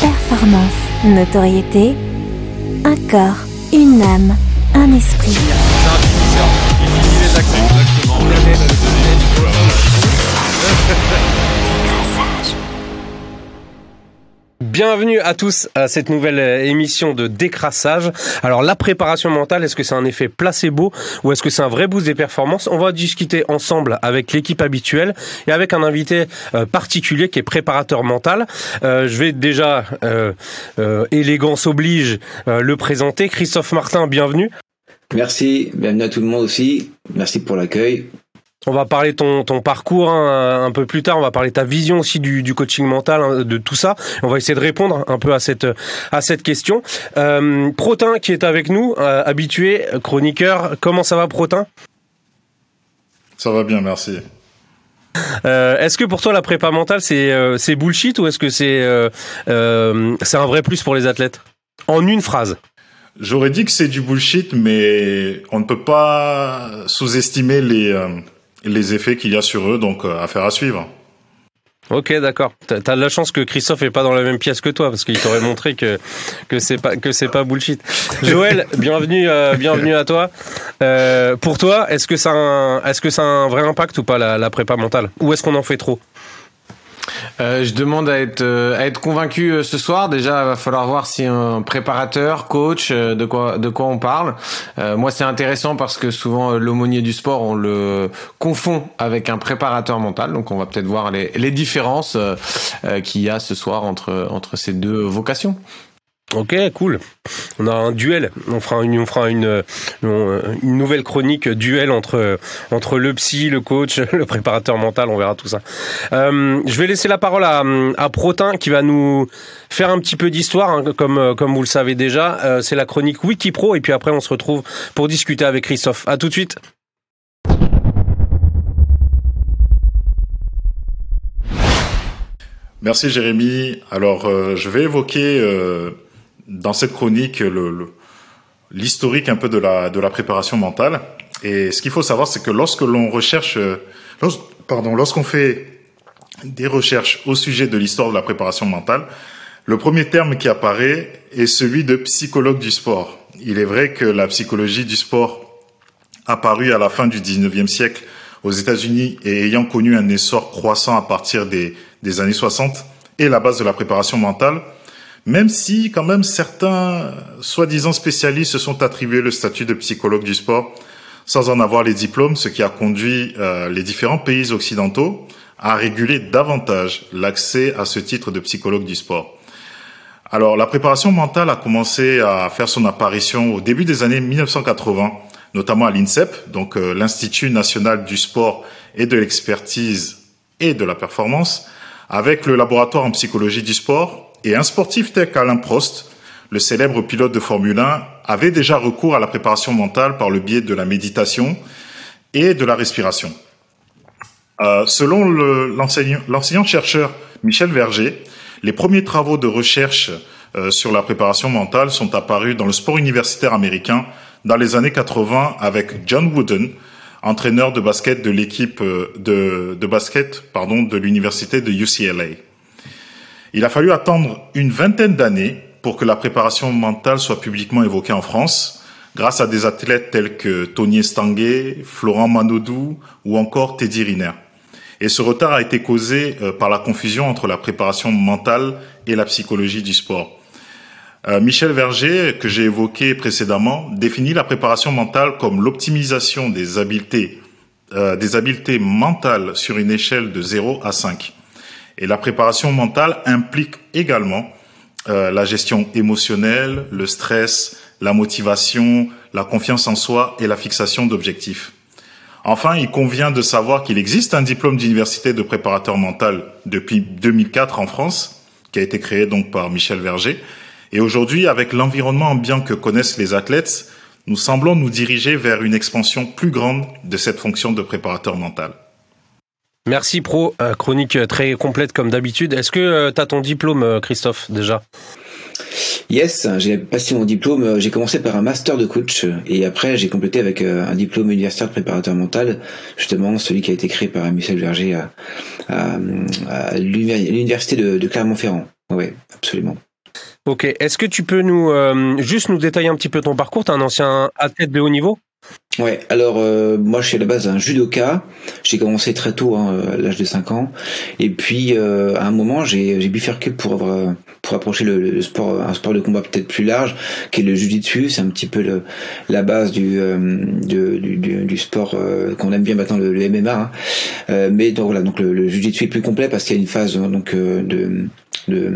performance, notoriété, un corps, une âme, un esprit. Bienvenue à tous à cette nouvelle euh, émission de décrassage. Alors la préparation mentale, est-ce que c'est un effet placebo ou est-ce que c'est un vrai boost des performances? On va discuter ensemble avec l'équipe habituelle et avec un invité euh, particulier qui est préparateur mental. Euh, je vais déjà, élégance oblige, le présenter. Christophe Martin, bienvenue. Merci, bienvenue à tout le monde aussi. Merci pour l'accueil. On va parler ton, ton parcours hein, un peu plus tard. On va parler ta vision aussi du, du coaching mental, hein, de tout ça. On va essayer de répondre un peu à cette à cette question. Euh, Protin qui est avec nous, euh, habitué, chroniqueur. Comment ça va, Protin? Ça va bien, merci. Euh, est-ce que pour toi la prépa mentale c'est euh, c'est bullshit ou est-ce que c'est euh, c'est un vrai plus pour les athlètes? En une phrase. J'aurais dit que c'est du bullshit, mais on ne peut pas sous-estimer les les effets qu'il y a sur eux, donc euh, affaire à suivre. Ok, d'accord. T'as as de la chance que Christophe est pas dans la même pièce que toi, parce qu'il t'aurait montré que que c'est pas que c'est pas bullshit. Joël, bienvenue, euh, bienvenue à toi. Euh, pour toi, est-ce que ça est-ce que ça a un vrai impact ou pas la, la prépa mentale, ou est-ce qu'on en fait trop? Euh, je demande à être euh, convaincu euh, ce soir. Déjà, il va falloir voir si un préparateur, coach, de quoi on parle. moi, c'est intéressant parce que souvent l'aumônier du sport, on le confond avec un préparateur mental. Donc, on va peut-être voir les différences qu'il y a ce soir entre ces deux vocations. Ok, cool. On a un duel. On fera une, on fera une, une nouvelle chronique duel entre entre le psy, le coach, le préparateur mental. On verra tout ça. Euh, je vais laisser la parole à, à Protin qui va nous faire un petit peu d'histoire, hein, comme comme vous le savez déjà. Euh, c'est la chronique Wikipro et puis après on se retrouve pour discuter avec Christophe. À tout de suite. Merci Jérémy. Alors euh, je vais évoquer euh, dans cette chronique l'historique un peu de la, préparation mentale. Et ce qu'il faut savoir, c'est que lorsque l'on recherche, euh, pardon, lorsqu'on fait des recherches au sujet de l'histoire de la préparation mentale, le premier terme qui apparaît est celui de psychologue du sport. Il est vrai que la psychologie du sport apparue à la fin du 19e siècle aux États-Unis et ayant connu un essor croissant à partir des, des années 60 est la base de la préparation mentale, même si quand même certains soi-disant spécialistes se sont attribués le statut de psychologue du sport sans en avoir les diplômes, ce qui a conduit euh, les différents pays occidentaux à réguler davantage l'accès à ce titre de psychologue du sport. Alors la préparation mentale a commencé à faire son apparition au début des années 1980, notamment à l'INSEP, donc euh, l'Institut national du sport et de l'expertise et de la performance, avec le laboratoire en psychologie du sport et un sportif tel qu'Alain Prost, le célèbre pilote de Formule 1, avait déjà recours à la préparation mentale par le biais de la méditation et de la respiration. Euh, selon l'enseignant-chercheur Michel Verger, les premiers travaux de recherche euh, sur la préparation mentale sont apparus dans le sport universitaire américain dans les années 80 avec John Wooden, entraîneur de basket de l'équipe euh, de, basket de l'université de UCLA. Il a fallu attendre une vingtaine d'années pour que la préparation mentale soit publiquement évoquée en France, grâce à des athlètes tels que Tony Estanguet, Florent Manodou ou encore Teddy Riner. Et ce retard a été causé euh, par la confusion entre la préparation mentale et la psychologie du sport. Euh, Michel Verger, que j'ai évoqué précédemment, définit la préparation mentale comme l'optimisation des habiletés, euh, des habiletés mentales sur une échelle de 0 à 5. Et la préparation mentale implique également euh, la gestion émotionnelle, le stress, la motivation, la confiance en soi et la fixation d'objectifs. Enfin, il convient de savoir qu'il existe un diplôme d'université de préparateur mental depuis 2004 en France, qui a été créé donc par Michel Verger. Et aujourd'hui, avec l'environnement ambiant que connaissent les athlètes, nous semblons nous diriger vers une expansion plus grande de cette fonction de préparateur mental. Merci Pro, euh, chronique très complète comme d'habitude. Est-ce que euh, tu as ton diplôme, euh, Christophe, déjà? Yes, j'ai passé mon diplôme. J'ai commencé par un master de coach et après j'ai complété avec un diplôme universitaire de préparateur mental, justement celui qui a été créé par Michel Verger à, l'université de, Clermont-Ferrand. ouais, absolument. Ok, est-ce que tu peux nous juste nous détailler un petit peu ton parcours? T'es un ancien athlète de haut niveau? Ouais, alors euh, moi je suis à la base un judoka, j'ai commencé très tôt, hein, à l'âge de 5 ans, et puis euh, à un moment j'ai bifurqué pour avoir, pour approcher le, sport, un sport de combat peut-être plus large, qui est le jiu-jitsu, c'est un petit peu le, la base du, euh, du, du, du, sport qu'on aime bien maintenant, le, MMA, hein. mais donc voilà, donc le, le jiu-jitsu est plus complet parce qu'il y a une phase donc de de,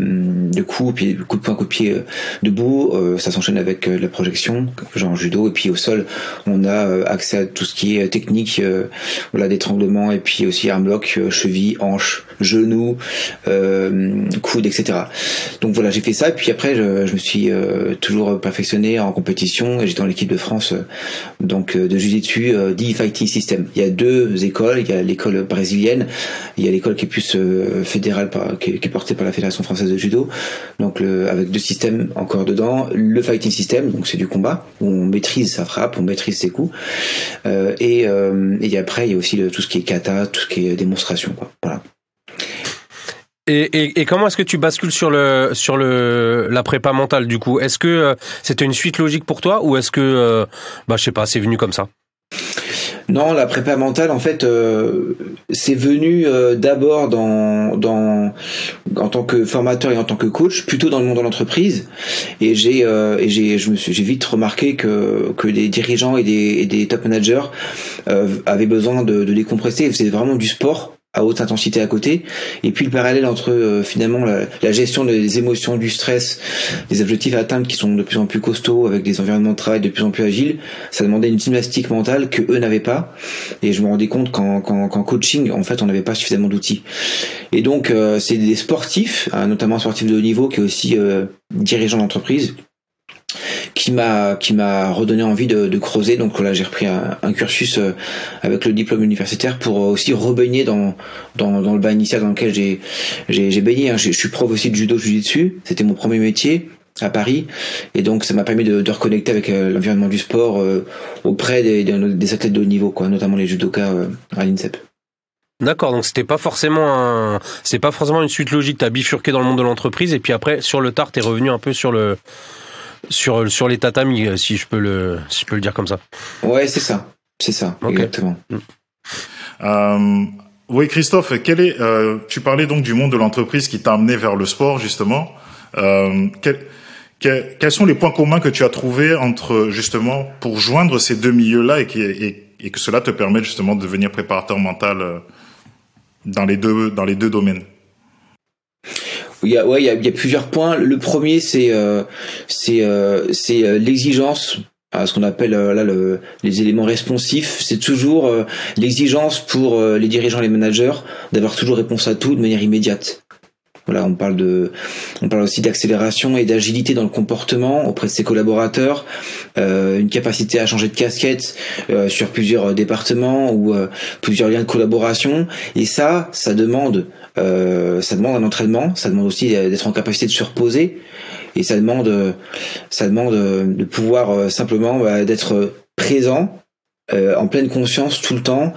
de coups, puis coup de poing, coup de pied debout. ça s'enchaîne avec la projection, genre judo, et puis au sol, on a euh, accès à tout ce qui est technique, euh, voilà, d'étranglement et puis aussi euh, cheville, hanche, genou, coude, etc. Donc voilà, j'ai fait ça. Et puis après, je, je me suis toujours perfectionné en compétition. J'étais dans l'équipe de France donc de jiu-jitsu, D Fighting System. Il y a deux écoles. Il y a l'école brésilienne. Il y a l'école qui est plus fédérale, qui, est portée par la Fédération française de judo. Donc le, avec deux systèmes encore dedans. Le Fighting System, donc c'est du combat où on maîtrise sa frappe, on maîtrise ses coups. Euh, et, euh, et, après, il y a aussi tout ce qui est kata, tout ce qui est démonstration. Et, comment est-ce que tu bascules sur le sur le la prépa mentale du coup? Est-ce que euh, c'était une suite logique pour toi ou est-ce que bah je sais pas, c'est venu comme ça? Non, la prépa mentale, en fait, euh, c'est venu euh, d'abord dans, dans, en tant que formateur et en tant que coach, plutôt dans le monde de l'entreprise. Et j'ai, euh, et j'ai, je me suis, j'ai vite remarqué que que des dirigeants et des, et des top managers avaient besoin de, de décompresser. C'est vraiment du sport à haute intensité à côté. Et puis le parallèle entre euh, finalement la, gestion des émotions, du stress, des objectifs à atteindre qui sont de plus en plus costauds avec des environnements de travail de plus en plus agiles, ça demandait une gymnastique mentale que eux n'avaient pas. Et je me rendais compte qu'en, coaching, en fait, on n'avait pas suffisamment d'outils. Et donc euh, c'est des sportifs, hein, notamment sportifs de haut niveau, qui est aussi euh, dirigeant d'entreprise, qui m'a qui m'a redonné envie de, de creuser. Donc là, j'ai repris un, un, cursus euh, avec le diplôme universitaire pour aussi rebaigner dans dans, dans le bas initial dans lequel j'ai j'ai baigné. Hein. Je suis prof aussi de judo dessus C'était mon premier métier à Paris et donc ça m'a permis de, de, reconnecter avec euh, l'environnement du sport euh, auprès des, des, athlètes de haut niveau quoi notamment les judokas à l'INSEP D'accord, donc c'était pas forcément un, c'est pas forcément une suite logique. T'as bifurqué dans le monde de l'entreprise et puis après sur le tard t'es revenu un peu sur le, sur, sur les tatamis, si je peux le, si je peux le dire comme ça. Ouais, c'est ça. C'est ça, exactement. Mm. Euh, oui, Christophe, quel est, euh, tu parlais donc du monde de l'entreprise qui t'a amené vers le sport, justement. Euh, quel, quels sont les points communs que tu as trouvés entre, justement, pour joindre ces deux milieux-là et, qui, et, et, que cela te permet, justement, de devenir préparateur mental euh, dans les deux, dans les deux domaines? Il y a, ouais, il y a, plusieurs points. Le premier, c'est euh, c'est euh, c'est euh, l'exigence ce qu'on appelle là le, les éléments responsifs, c'est toujours l'exigence pour les dirigeants, les managers, d'avoir toujours réponse à tout de manière immédiate. Voilà, on parle de, on parle aussi d'accélération et d'agilité dans le comportement auprès de ses collaborateurs, euh, une capacité à changer de casquette euh, sur plusieurs départements ou euh, plusieurs liens de collaboration. Et ça, ça demande, ça demande un entraînement, ça demande aussi d'être en capacité de se reposer et ça demande, ça demande de pouvoir simplement bah, d'être présent en pleine conscience tout le temps.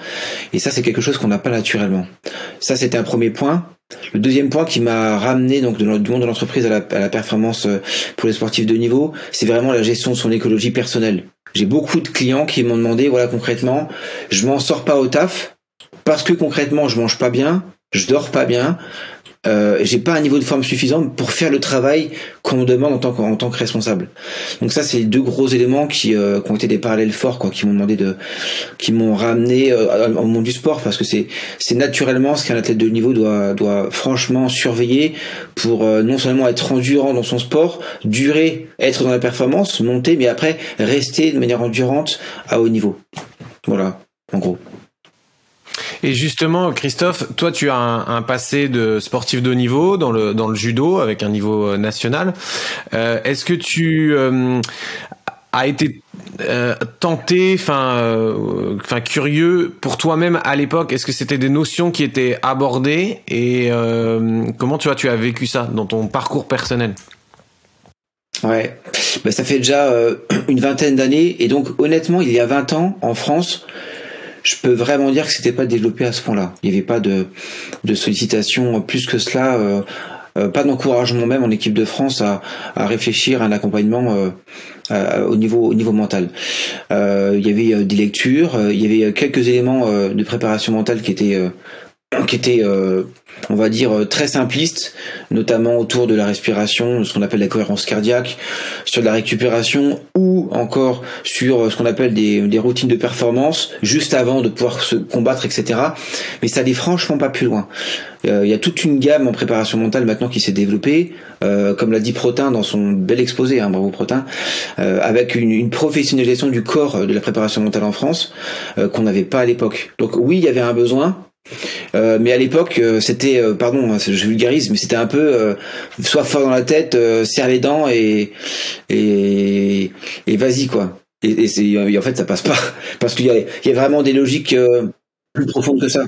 Et ça, c'est quelque chose qu'on n'a pas naturellement. Ça, c'était un premier point. Le deuxième point qui m'a ramené donc du monde de l'entreprise à la, à la performance euh, pour les sportifs de niveau, c'est vraiment la gestion de son écologie personnelle. J'ai beaucoup de clients qui m'ont demandé, voilà concrètement, je m'en sors pas au taf parce que concrètement je mange pas bien, je dors pas bien, euh, j'ai pas un niveau de forme suffisant pour faire le travail qu'on me demande en tant que, en tant que responsable. Donc ça, c'est les deux gros éléments qui, euh, qui ont été des parallèles forts, quoi, qui m'ont demandé de, qui m'ont ramené euh, au monde du sport, parce que c'est, c'est naturellement ce qu'un athlète de niveau doit, doit franchement surveiller pour euh, non seulement être endurant dans son sport, durer, être dans la performance, monter, mais après rester de manière endurante à haut niveau. Voilà, en gros. Et justement, Christophe, toi, tu as un, passé de sportif de haut niveau dans le dans le judo avec un niveau euh, national. Euh, Est-ce que tu euh, as été euh, tenté, enfin, euh, enfin curieux pour toi-même à l'époque? Est-ce que c'était des notions qui étaient abordées? Et comment tu vois tu as vécu ça dans ton parcours personnel? Ouais, bah, ça fait déjà une vingtaine d'années. Et donc honnêtement, il y a 20 ans en France, je peux vraiment dire que c'était pas développé à ce point-là. Il n'y avait pas de, de sollicitation plus que cela euh, pas d'encouragement même en équipe de France à, à réfléchir à un accompagnement au niveau au niveau mental. il y avait des lectures, il y avait quelques éléments de préparation mentale qui étaient qui était, euh, on va dire, euh, très simpliste, notamment autour de la respiration, ce qu'on appelle la cohérence cardiaque, sur la récupération ou encore sur euh, ce qu'on appelle des, des, routines de performance, juste avant de pouvoir se combattre, etc. Mais ça n'est franchement pas plus loin. Il y a toute une gamme en préparation mentale maintenant qui s'est développée, euh, comme l'a dit Protin dans son bel exposé, hein, bravo Protin, euh, avec une, une, professionnalisation du corps de la préparation mentale en France qu'on n'avait pas à l'époque. Donc oui, il y avait un besoin, euh, mais à l'époque, euh, c'était, euh, pardon, hein, je vulgarise, mais c'était un peu soit fort dans la tête, serre les dents et et, et vas-y quoi. Et, et, en fait, ça passe pas parce qu'il y y a vraiment des logiques plus profondes que ça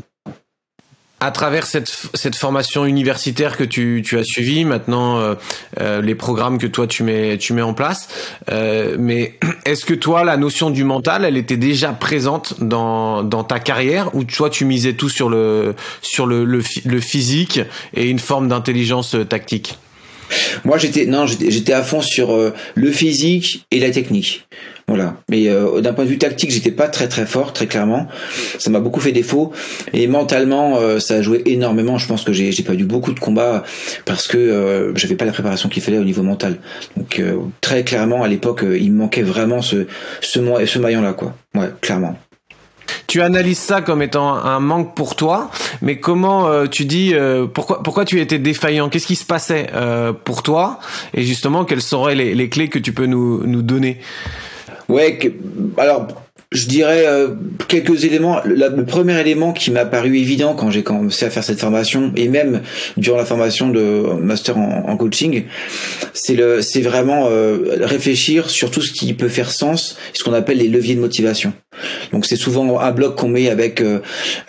à travers cette, cette formation universitaire que tu, tu as suivie, maintenant euh, euh, les programmes que toi tu mets, tu mets en place, euh, mais est-ce que toi la notion du mental, elle était déjà présente dans, dans ta carrière ou toi tu misais tout sur le, sur le, le, le physique et une forme d'intelligence tactique? Moi, j'étais non, j'étais à fond sur le physique et la technique. Voilà. Mais euh, d'un point de vue tactique, j'étais pas très très fort, très clairement. Ça m'a beaucoup fait défaut. Et mentalement, euh, ça a joué énormément. Je pense que j'ai perdu beaucoup de combats parce que euh, j'avais pas la préparation qu'il fallait au niveau mental. Donc euh, très clairement, à l'époque, il me manquait vraiment ce ce, ce maillon là, quoi. Ouais, clairement. Tu analyses ça comme étant un manque pour toi, mais comment tu dis pourquoi pourquoi tu étais défaillant? Qu'est-ce qui se passait pour toi? Et justement, quelles seraient les, les clés que tu peux nous nous donner? Ouais, alors je dirais euh, quelques éléments. le premier élément qui m'a paru évident quand j'ai commencé à faire cette formation et même durant la formation de master en, coaching, c'est le, c'est vraiment euh, réfléchir sur tout ce qui peut faire sens, ce qu'on appelle les leviers de motivation. Donc c'est souvent un bloc qu'on met avec euh,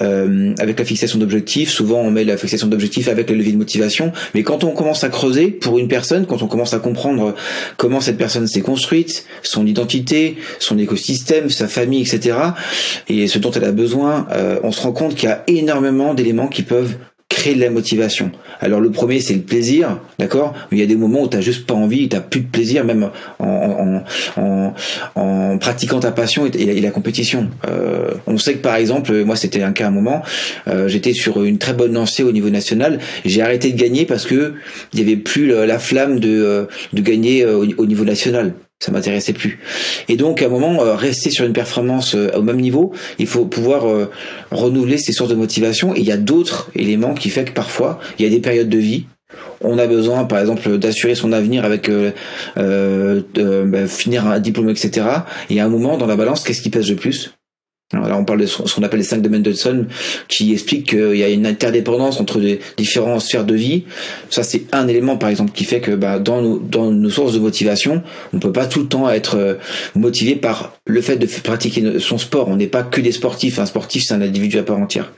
euh, avec la fixation d'objectifs. Souvent on met la fixation d'objectifs avec le levier de motivation. Mais quand on commence à creuser pour une personne, quand on commence à comprendre comment cette personne s'est construite, son identité, son écosystème, sa famille, etc., et ce dont elle a besoin, euh, on se rend compte qu'il y a énormément d'éléments qui peuvent créer de la motivation. Alors le premier c'est le plaisir, d'accord? Il y a des moments où tu juste pas envie, tu plus de plaisir même en, en, en, pratiquant ta passion et, la compétition. Euh, on sait que par exemple, moi c'était un cas à un moment, euh, j'étais sur une très bonne lancée au niveau national, j'ai arrêté de gagner parce que il y avait plus la flamme de, euh, de gagner au niveau national ça m'intéressait plus. Et donc à un moment, euh, rester sur une performance euh, au même niveau, il faut pouvoir euh, renouveler ses sources de motivation. Et il y a d'autres éléments qui fait que parfois, il y a des périodes de vie. On a besoin, par exemple, d'assurer son avenir avec bah, finir un diplôme, etc. Et à un moment, dans la balance, qu'est-ce qui pèse le plus? Alors on parle de ce qu'on appelle les cinq domaines de Sun, qui explique qu'il y a une interdépendance entre les différentes sphères de vie. Ça, c'est un élément, par exemple, qui fait que bah, dans, nos, dans nos sources de motivation, on ne peut pas tout le temps être euh, motivé par le fait de pratiquer son sport. On n'est pas que des sportifs. Un sportif, c'est un individu à part entière.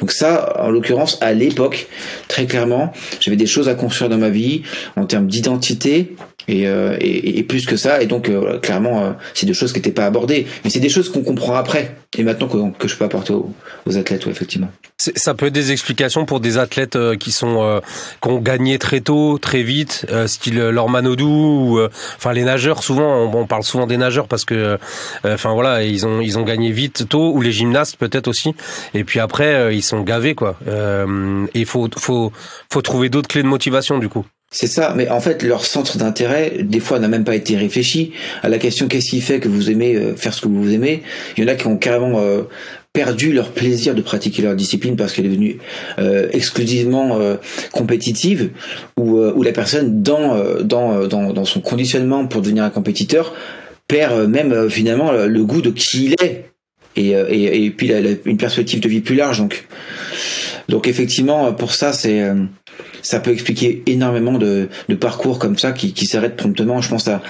Donc ça, en l'occurrence, à l'époque, très clairement, j'avais des choses à construire dans ma vie en termes d'identité, et, euh, et, et, plus que ça et donc euh, clairement euh, c'est des choses qui n'étaient pas abordées. Mais c'est des choses qu'on comprend après. Et maintenant que, que je peux apporter aux, athlètes ouais, effectivement. Ça peut être des explications pour des athlètes qui sont qui ont gagné très tôt très vite style Lorman ou enfin les nageurs souvent on, parle souvent des nageurs parce que enfin voilà ils ont ils ont gagné vite tôt ou les gymnastes peut-être aussi. Et puis après ils sont gavés quoi. Et faut faut faut trouver d'autres clés de motivation du coup c'est ça, mais en fait, leur centre d'intérêt, des fois, n'a même pas été réfléchi à la question qu'est-ce qui fait que vous aimez euh, faire ce que vous aimez? Il y en a qui ont carrément euh, perdu leur plaisir de pratiquer leur discipline parce qu'elle est devenue euh, exclusivement compétitive, ou, ou la personne, dans, dans, dans, dans, son conditionnement pour devenir un compétiteur, perd même finalement le goût de qui il est. Et, et, et puis la, une perspective de vie plus large. Donc, donc effectivement, pour ça, c'est ça peut expliquer énormément de, de parcours comme ça qui, qui s'arrêtent promptement. Je pense à,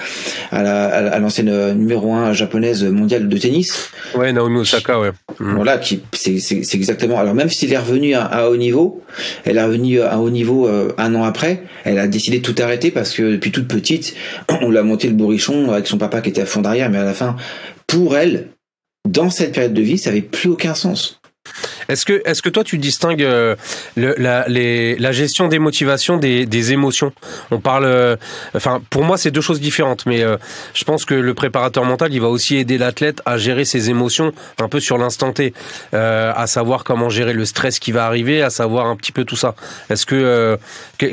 à l'ancienne euh, numéro 1 japonaise mondiale de tennis. Ouais, Naomi Osaka, ouais. Mm. Voilà, qui c'est exactement. Alors même s'il est revenu à, haut niveau, elle est revenue à haut niveau euh, un an après. Elle a décidé de tout arrêter parce que depuis toute petite, on l'a monté le bourrichon avec son papa qui était à fond derrière, mais à la fin, pour elle, dans cette période de vie, ça avait plus aucun sens. Est-ce que, est-ce que toi tu distingues euh, la, la gestion des motivations des, des émotions? On parle, euh, enfin, pour moi c'est deux choses différentes, mais euh, je pense que le préparateur mental, il va aussi aider l'athlète à gérer ses émotions un peu sur l'instant T, à savoir comment gérer le stress qui va arriver, à savoir un petit peu tout ça. Est-ce que,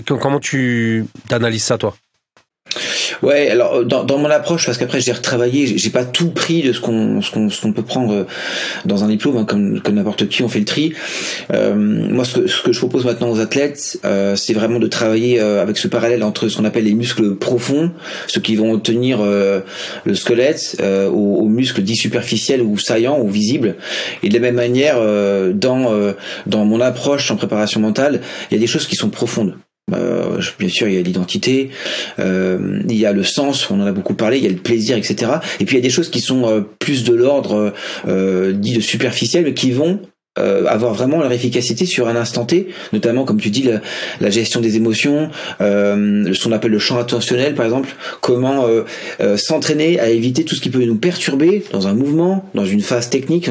comment tu analyses ça toi? Ouais, alors euh, dans, dans mon approche, parce qu'après j'ai retravaillé, j'ai pas tout pris de ce qu'on ce qu'on qu'on peut prendre euh, dans un diplôme, hein, comme comme n'importe qui, on fait le tri. Euh, moi, ce que, ce que je propose maintenant aux athlètes, euh, c'est vraiment de travailler avec ce parallèle entre ce qu'on appelle les muscles profonds, ceux qui vont tenir le squelette, aux, aux, muscles dits superficiels ou saillants ou visibles. Et de la même manière, dans dans mon approche en préparation mentale, il y a des choses qui sont profondes. Euh, bien sûr, il y a l'identité, euh, il y a le sens, on en a beaucoup parlé, il y a le plaisir, etc. Et puis il y a des choses qui sont euh, plus de l'ordre dit de superficiel, mais qui vont euh, avoir vraiment leur efficacité sur un instant T, notamment comme tu dis la, la gestion des émotions, euh, ce qu'on appelle le champ attentionnel par exemple, comment euh, euh, s'entraîner à éviter tout ce qui peut nous perturber dans un mouvement, dans une phase technique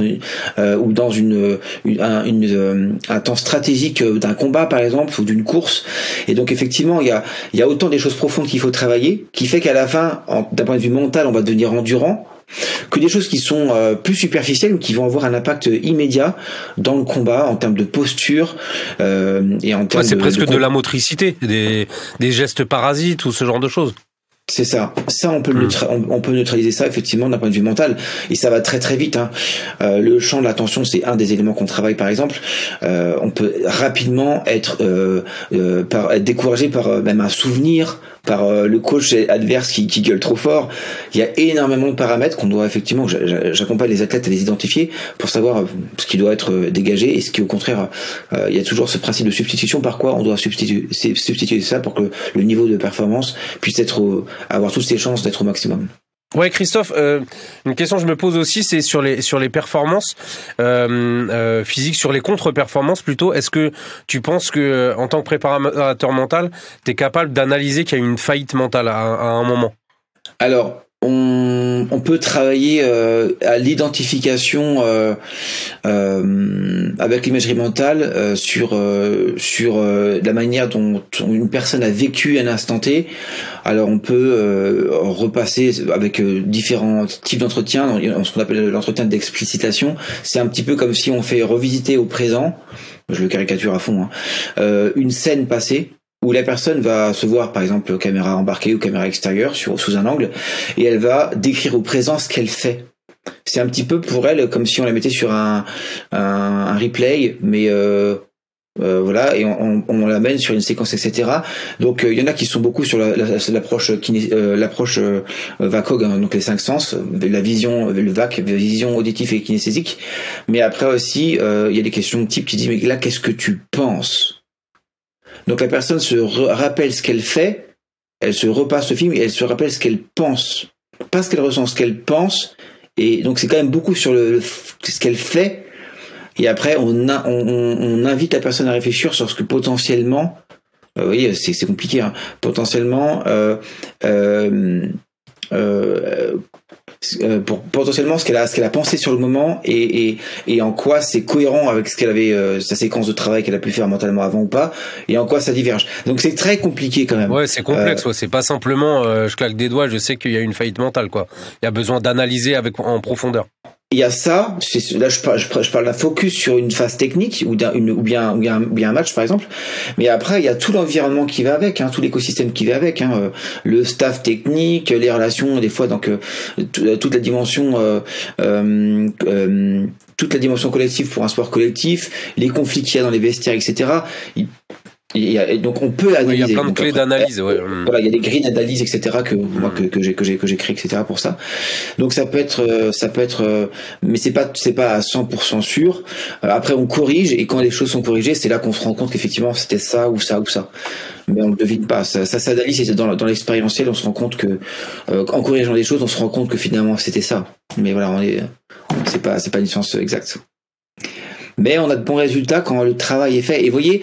euh, ou dans une, une, un, un temps stratégique d'un combat par exemple ou d'une course. Et donc effectivement il y a, il y a autant des choses profondes qu'il faut travailler, qui fait qu'à la fin, d'un point de vue mental, on va devenir endurant que des choses qui sont euh, plus superficielles ou qui vont avoir un impact immédiat dans le combat en termes de posture euh, et en termes ouais, c'est presque de, la motricité, des, des gestes parasites ou ce genre de choses. C'est ça. Ça, on peut, hmm. on, peut neutraliser ça effectivement d'un point de vue mental, et ça va très très vite. Hein. Euh, le champ de l'attention, c'est un des éléments qu'on travaille par exemple. Euh, on peut rapidement être, euh, euh par, être découragé par euh, même un souvenir, par euh, le coach adverse qui, qui, gueule trop fort. Il y a énormément de paramètres qu'on doit effectivement, j'accompagne les athlètes à les identifier pour savoir ce qui doit être dégagé et ce qui au contraire, il y a toujours ce principe de substitution par quoi on doit substituer, substituer ça pour que le niveau de performance puisse être avoir toutes ses chances d'être au maximum. Ouais, Christophe, euh, une question que je me pose aussi, c'est sur les sur les performances euh, euh, physiques, sur les contre-performances plutôt. Est-ce que tu penses que en tant que préparateur mental, tu es capable d'analyser qu'il y a une faillite mentale à, à un moment? Alors, on, on, peut travailler euh, à l'identification euh, euh, avec l'imagerie mentale sur sur la manière dont une personne a vécu un instant T. Alors on peut repasser avec différents types d'entretiens, ce qu'on appelle l'entretien d'explicitation. C'est un petit peu comme si on fait revisiter au présent, je le caricature à fond, hein, une scène passée où la personne va se voir par exemple caméra embarquée ou caméra extérieure sur, sous un angle et elle va décrire au présent ce qu'elle fait. C'est un petit peu pour elle comme si on la mettait sur un, un, replay, mais euh, euh, voilà, et on, on, l'amène sur une séquence, etc. Donc il euh, y en a qui sont beaucoup sur l'approche la, l'approche VACOG, hein, donc les cinq sens, la vision, le VAC, vision auditive et kinesthésique. Mais après aussi, il y a des questions de type qui disent mais là qu'est-ce que tu penses? Donc la personne se rappelle ce qu'elle fait, elle se repasse le film et elle se rappelle ce qu'elle pense. Pas ce qu'elle ressent, ce qu'elle pense. Et donc c'est quand même beaucoup sur le, ce qu'elle fait. Et après, on, on, invite la personne à réfléchir sur ce que potentiellement, euh, vous voyez, c'est compliqué, hein, potentiellement, euh, euh, euh euh, pour potentiellement ce qu'elle a, ce qu'elle a pensé sur le moment et, et, et en quoi c'est cohérent avec ce qu'elle avait, euh, sa séquence de travail qu'elle a pu faire mentalement avant ou pas, et en quoi ça diverge. Donc c'est très compliqué quand même. Ouais, c'est complexe. Euh, ouais. C'est pas simplement, je claque des doigts, je sais qu'il y a une faillite mentale, quoi. Il y a besoin d'analyser avec en profondeur il y a ça, là je parle, je parle d'un focus sur une phase technique ou, une, ou, bien, ou bien, bien un match par exemple, mais après il y a tout l'environnement qui va avec, hein, tout l'écosystème qui va avec, hein, euh, le staff technique, les relations des fois donc euh, euh, toute la dimension euh, euh, toute la dimension collective pour un sport collectif, les conflits qu'il y a dans les vestiaires, etc. Et, donc on peut analyser. il y a plein de clés d'analyse. Ouais. Voilà, il y a des grilles d'analyse, etc. que moi que, que j'ai que j'ai que j'ai créé, etc. Pour ça. Donc ça peut être euh, ça peut être, euh, mais c'est pas c'est pas à 100% sûr. Euh, après on corrige et quand les choses sont corrigées, c'est là qu'on se rend compte qu'effectivement c'était ça ou ça ou ça. Mais on le devine pas. Ça, ça s'analyse et dans, dans l'expérientiel, on se rend compte que en corrigeant les choses, on se rend compte que finalement c'était ça. Mais voilà, on est c'est pas c'est pas une science exacte. Mais on a de bons résultats quand le travail est fait. Et voyez,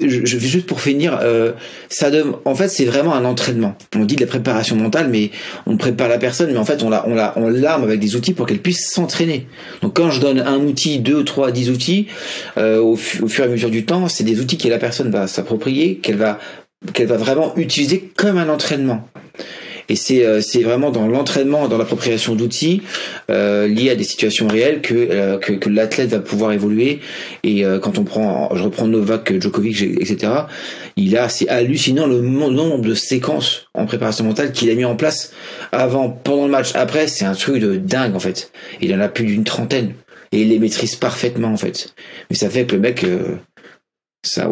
je, je juste pour finir, euh, ça en fait, c'est vraiment un entraînement. On dit de la préparation mentale, mais on prépare la personne, mais en fait, on la, on la, on l'arme avec des outils pour qu'elle puisse s'entraîner. Donc, quand je donne un outil, deux, trois, dix outils, euh, au, au, fur et à mesure du temps, c'est des outils que la personne va s'approprier, qu'elle va, qu'elle va vraiment utiliser comme un entraînement. Et c'est euh, c'est vraiment dans l'entraînement, dans l'appropriation d'outils euh, liés à des situations réelles que euh, que, que l'athlète va pouvoir évoluer. Et quand on prend, je reprends Novak, Djokovic, etc. Il a, c'est hallucinant le nombre de séquences en préparation mentale qu'il a mis en place avant, pendant le match, après. C'est un truc de dingue en fait. Il en a plus d'une trentaine et il les maîtrise parfaitement en fait. Mais ça fait que le mec, euh, c'est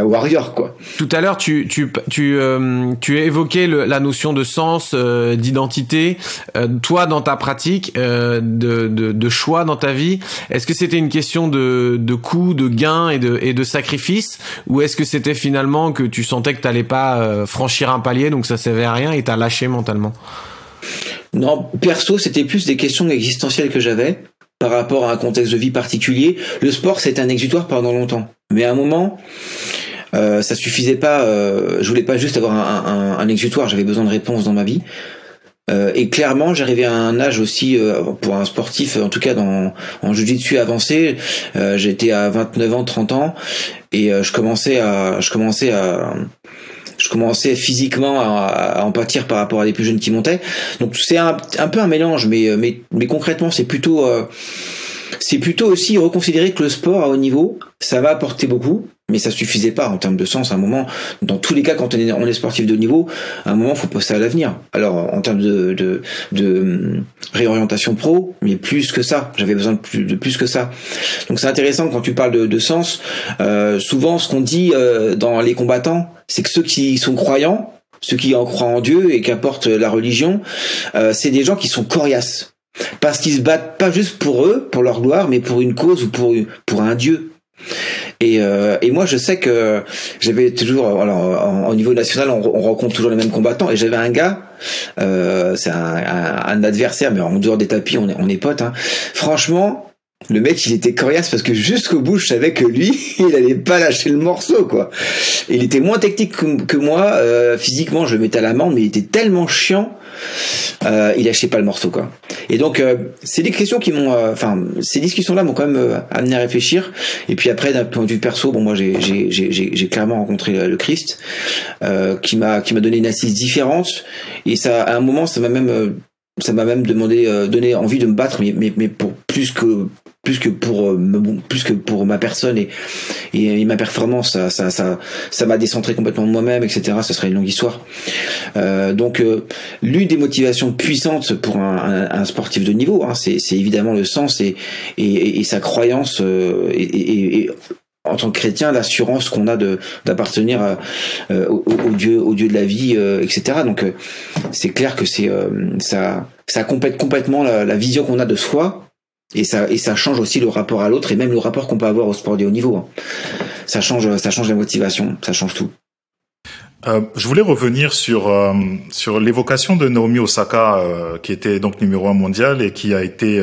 un, warrior quoi. Tout à l'heure, tu tu tu euh, tu as évoqué le, la notion de sens, euh, d'identité. Euh, toi, dans ta pratique, euh, de, de, de choix dans ta vie, est-ce que c'était une question de de coût, de gain et de et de sacrifice, ou est-ce que c'était finalement que tu sentais que t'allais pas euh, franchir un palier, donc ça servait à rien et t'as lâché mentalement? Non, perso, c'était plus des questions existentielles que j'avais par rapport à un contexte de vie particulier. Le sport, c'est un exutoire pendant longtemps. Mais à un moment, euh, ça suffisait pas. Euh, je voulais pas juste avoir un, exutoire. J'avais besoin de réponses dans ma vie. Euh, et clairement, j'arrivais à un âge aussi euh, pour un sportif, en tout cas dans en jiu-jitsu avancé. Euh, J'étais à 29 ans, 30 ans, et euh, je commençais à, je commençais à je commençais physiquement à, en pâtir par rapport à des plus jeunes qui montaient. Donc c'est un, peu un mélange, mais mais concrètement, c'est plutôt euh, c'est plutôt aussi reconsidérer que le sport à haut niveau, ça va apporter beaucoup, mais ça suffisait pas en termes de sens. À un moment, dans tous les cas, quand on est, on est sportif de niveau, à un moment, faut penser à l'avenir. Alors, en termes de, de, de hum, réorientation pro, mais plus que ça. J'avais besoin de plus, de plus que ça. Donc, c'est intéressant quand tu parles de, de sens. Euh, souvent, ce qu'on dit euh, dans les combattants, c'est que ceux qui sont croyants, ceux qui en croient en Dieu et qui apportent la religion, euh, c'est des gens qui sont coriaces parce qu'ils se battent pas juste pour eux, pour leur gloire, mais pour une cause ou pour pour un dieu. Et, euh, et moi, je sais que j'avais toujours, alors, au niveau national, on, on, rencontre toujours les mêmes combattants. Et j'avais un gars, euh, c'est un, un, un, adversaire, mais en dehors des tapis, on est, on est potes. Hein. Franchement, le mec, il était coriace parce que jusqu'au bout, je savais que lui, il allait pas lâcher le morceau, quoi. Il était moins technique que, moi. Euh, physiquement, je le mettais à l'amende, mais il était tellement chiant. Euh, il lâchait pas le morceau, quoi. Et donc, euh, c'est des questions qui m'ont, euh, enfin, ces discussions-là m'ont quand même euh, amené à réfléchir. Et puis après, d'un point de vue perso, bon, moi, j'ai, j'ai, j'ai, j'ai clairement rencontré le Christ, qui m'a, qui m'a donné une assise différente. Et ça, à un moment, ça m'a même ça m'a même demandé euh, donné envie de me battre mais, mais, mais pour plus que plus que pour euh, plus que pour ma personne et, et, et ma performance ça ça ça ça m'a décentré complètement de moi-même etc ce serait une longue histoire. Euh, donc euh, l'une des motivations puissantes pour un, un, sportif de niveau hein, c'est évidemment le sens et et, et sa croyance euh, et, en tant que chrétien l'assurance qu'on a de d'appartenir euh, au, au, Dieu au Dieu de la vie euh, etc donc euh, c'est clair que c'est ça ça complète complètement la, la vision qu'on a de soi et ça et ça change aussi le rapport à l'autre et même le rapport qu'on peut avoir au sport de haut niveau hein. ça change ça change la motivation ça change tout euh, je voulais revenir sur euh, sur l'évocation de Naomi Osaka, euh, qui était donc numéro un mondial et qui a été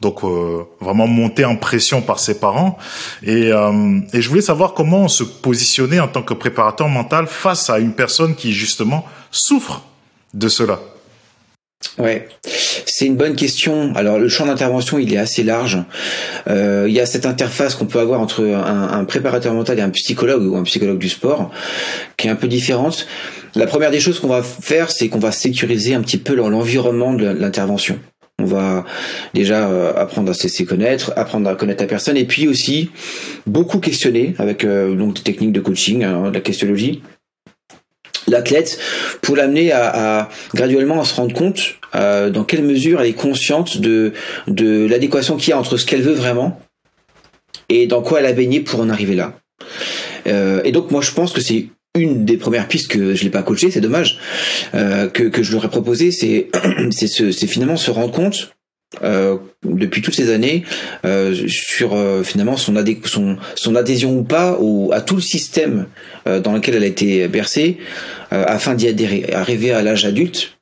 donc euh, vraiment monté en pression par ses parents. Et, euh, et je voulais savoir comment se positionner en tant que préparateur mental face à une personne qui justement souffre de cela. Ouais, c'est une bonne question. Alors le champ d'intervention il est assez large. Euh, il y a cette interface qu'on peut avoir entre un, préparateur mental et un psychologue ou un psychologue du sport qui est un peu différente. La première des choses qu'on va faire, c'est qu'on va sécuriser un petit peu l'environnement de l'intervention. On va déjà euh, apprendre à se laisser connaître, apprendre à connaître la personne, et puis aussi beaucoup questionner avec euh, donc des techniques de coaching, hein, de la questionnologie, l'athlète pour l'amener à, à, graduellement à se rendre compte euh, dans quelle mesure elle est consciente de, de l'adéquation qu'il y a entre ce qu'elle veut vraiment et dans quoi elle a baigné pour en arriver là. Euh, et donc moi je pense que c'est une des premières pistes que je l'ai pas coaché, c'est dommage, euh, que, que je leur ai proposé, c'est c'est finalement se rendre compte euh, depuis toutes ces années euh, sur euh, finalement son, adé son, son adhésion ou pas au, à tout le système euh, dans lequel elle a été bercée euh, afin d'y adhérer, arriver à l'âge adulte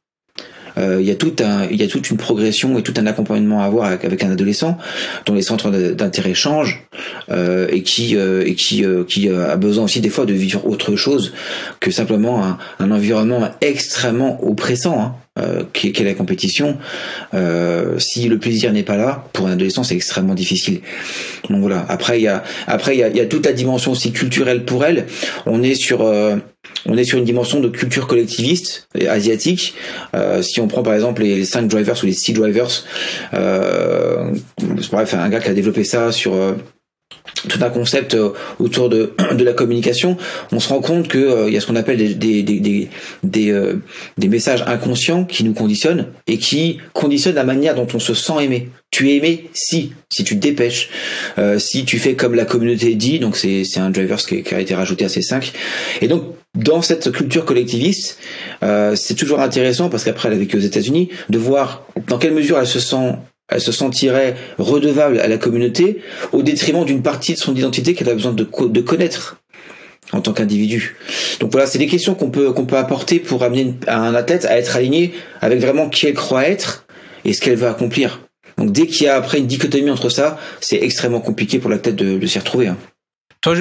il y a tout un, y a toute une progression et tout un accompagnement à avoir avec, un adolescent dont les centres d'intérêt changent et qui et qui qui a besoin aussi des fois de vivre autre chose que simplement un, un environnement extrêmement oppressant. Hein euh, qu'est la compétition. Euh, si le plaisir n'est pas là, pour un adolescent, c'est extrêmement difficile. Donc voilà. Après, il y a après il y a, y a, toute la dimension aussi culturelle pour elle. On est sur euh, on est sur une dimension de culture collectiviste asiatique. Euh, si on prend par exemple les, cinq drivers ou les six drivers, euh, bref, un gars qui a développé ça sur euh, tout un concept euh, autour de, de la communication, on se rend compte que euh, y a ce qu'on appelle des des des des, euh, des, messages inconscients qui nous conditionnent et qui conditionnent la manière dont on se sent aimé. Tu es aimé si si tu te dépêches, si tu fais comme la communauté dit, donc c'est c'est un driver qui, qui, a été rajouté à ces cinq. Et donc dans cette culture collectiviste, c'est toujours intéressant parce qu'après elle a vécu aux États-Unis de voir dans quelle mesure elle se sent elle se sentirait redevable à la communauté au détriment d'une partie de son identité qu'elle a besoin de, connaître en tant qu'individu. Donc voilà, c'est des questions qu'on peut apporter pour amener un athlète à être aligné avec vraiment qui elle croit être et ce qu'elle veut accomplir. Donc dès qu'il y a après une dichotomie entre ça, c'est extrêmement compliqué pour l'athlète de, de s'y retrouver. Hein.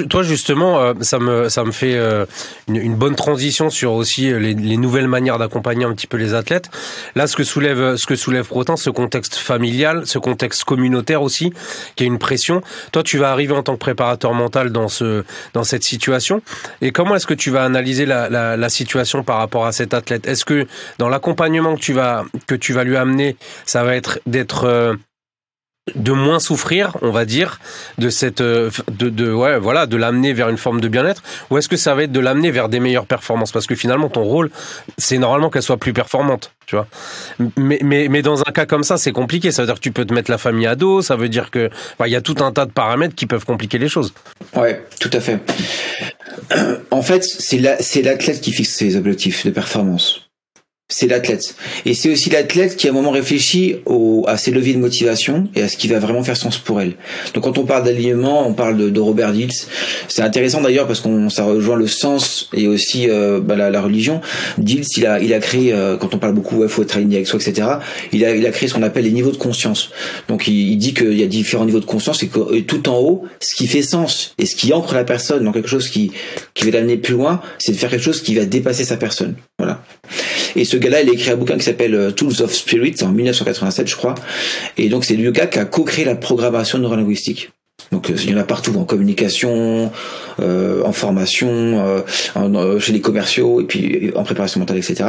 Toi, justement, euh, ça me ça me fait euh, une, bonne transition sur aussi euh, les, nouvelles manières d'accompagner un petit peu les athlètes. Là, ce que soulève ce que soulève autant ce contexte familial, ce contexte communautaire aussi, qui est une pression. Toi, tu vas arriver en tant que préparateur mental dans ce dans cette situation. Et comment est-ce que tu vas analyser la, la, la situation par rapport à cet athlète? Est-ce que dans l'accompagnement que tu vas que tu vas lui amener, ça va être d'être de moins souffrir, on va dire, de cette, euh, de, de ouais, voilà, de l'amener vers une forme de bien-être, ou est-ce que ça va être de l'amener vers des meilleures performances? Parce que finalement, ton rôle, c'est normalement qu'elle soit plus performante, tu vois. Mais, mais, mais dans un cas comme ça, c'est compliqué. Ça veut dire que tu peux te mettre la famille à dos. Ça veut dire que, il y a tout un tas de paramètres qui peuvent compliquer les choses. Ouais, tout à fait. En fait, c'est l'athlète qui fixe ses objectifs de performance c'est l'athlète. Et c'est aussi l'athlète qui à un moment réfléchit au, à ses leviers de motivation et à ce qui va vraiment faire sens pour elle. Donc quand on parle d'alignement, on parle de, de Robert Dills. C'est intéressant d'ailleurs parce qu'on ça rejoint le sens et aussi euh, bah, la, la, religion. Dills, il a, il a créé, euh, quand on parle beaucoup, il faut être aligné avec soi, etc. Il a, il a créé ce qu'on appelle les niveaux de conscience. Donc il, il dit qu'il y a différents niveaux de conscience et que tout en haut, ce qui fait sens et ce qui ancre la personne dans quelque chose qui, qui va l'amener plus loin, c'est de faire quelque chose qui va dépasser sa personne. Voilà. Et ce gars-là, il a écrit un bouquin qui s'appelle euh, Tools of Spirit en 1987, je crois. Et donc c'est le gars qui a co-créé la programmation neurolinguistique. Donc euh, il y en a partout en communication, euh, en formation, chez les commerciaux et puis en préparation mentale, etc.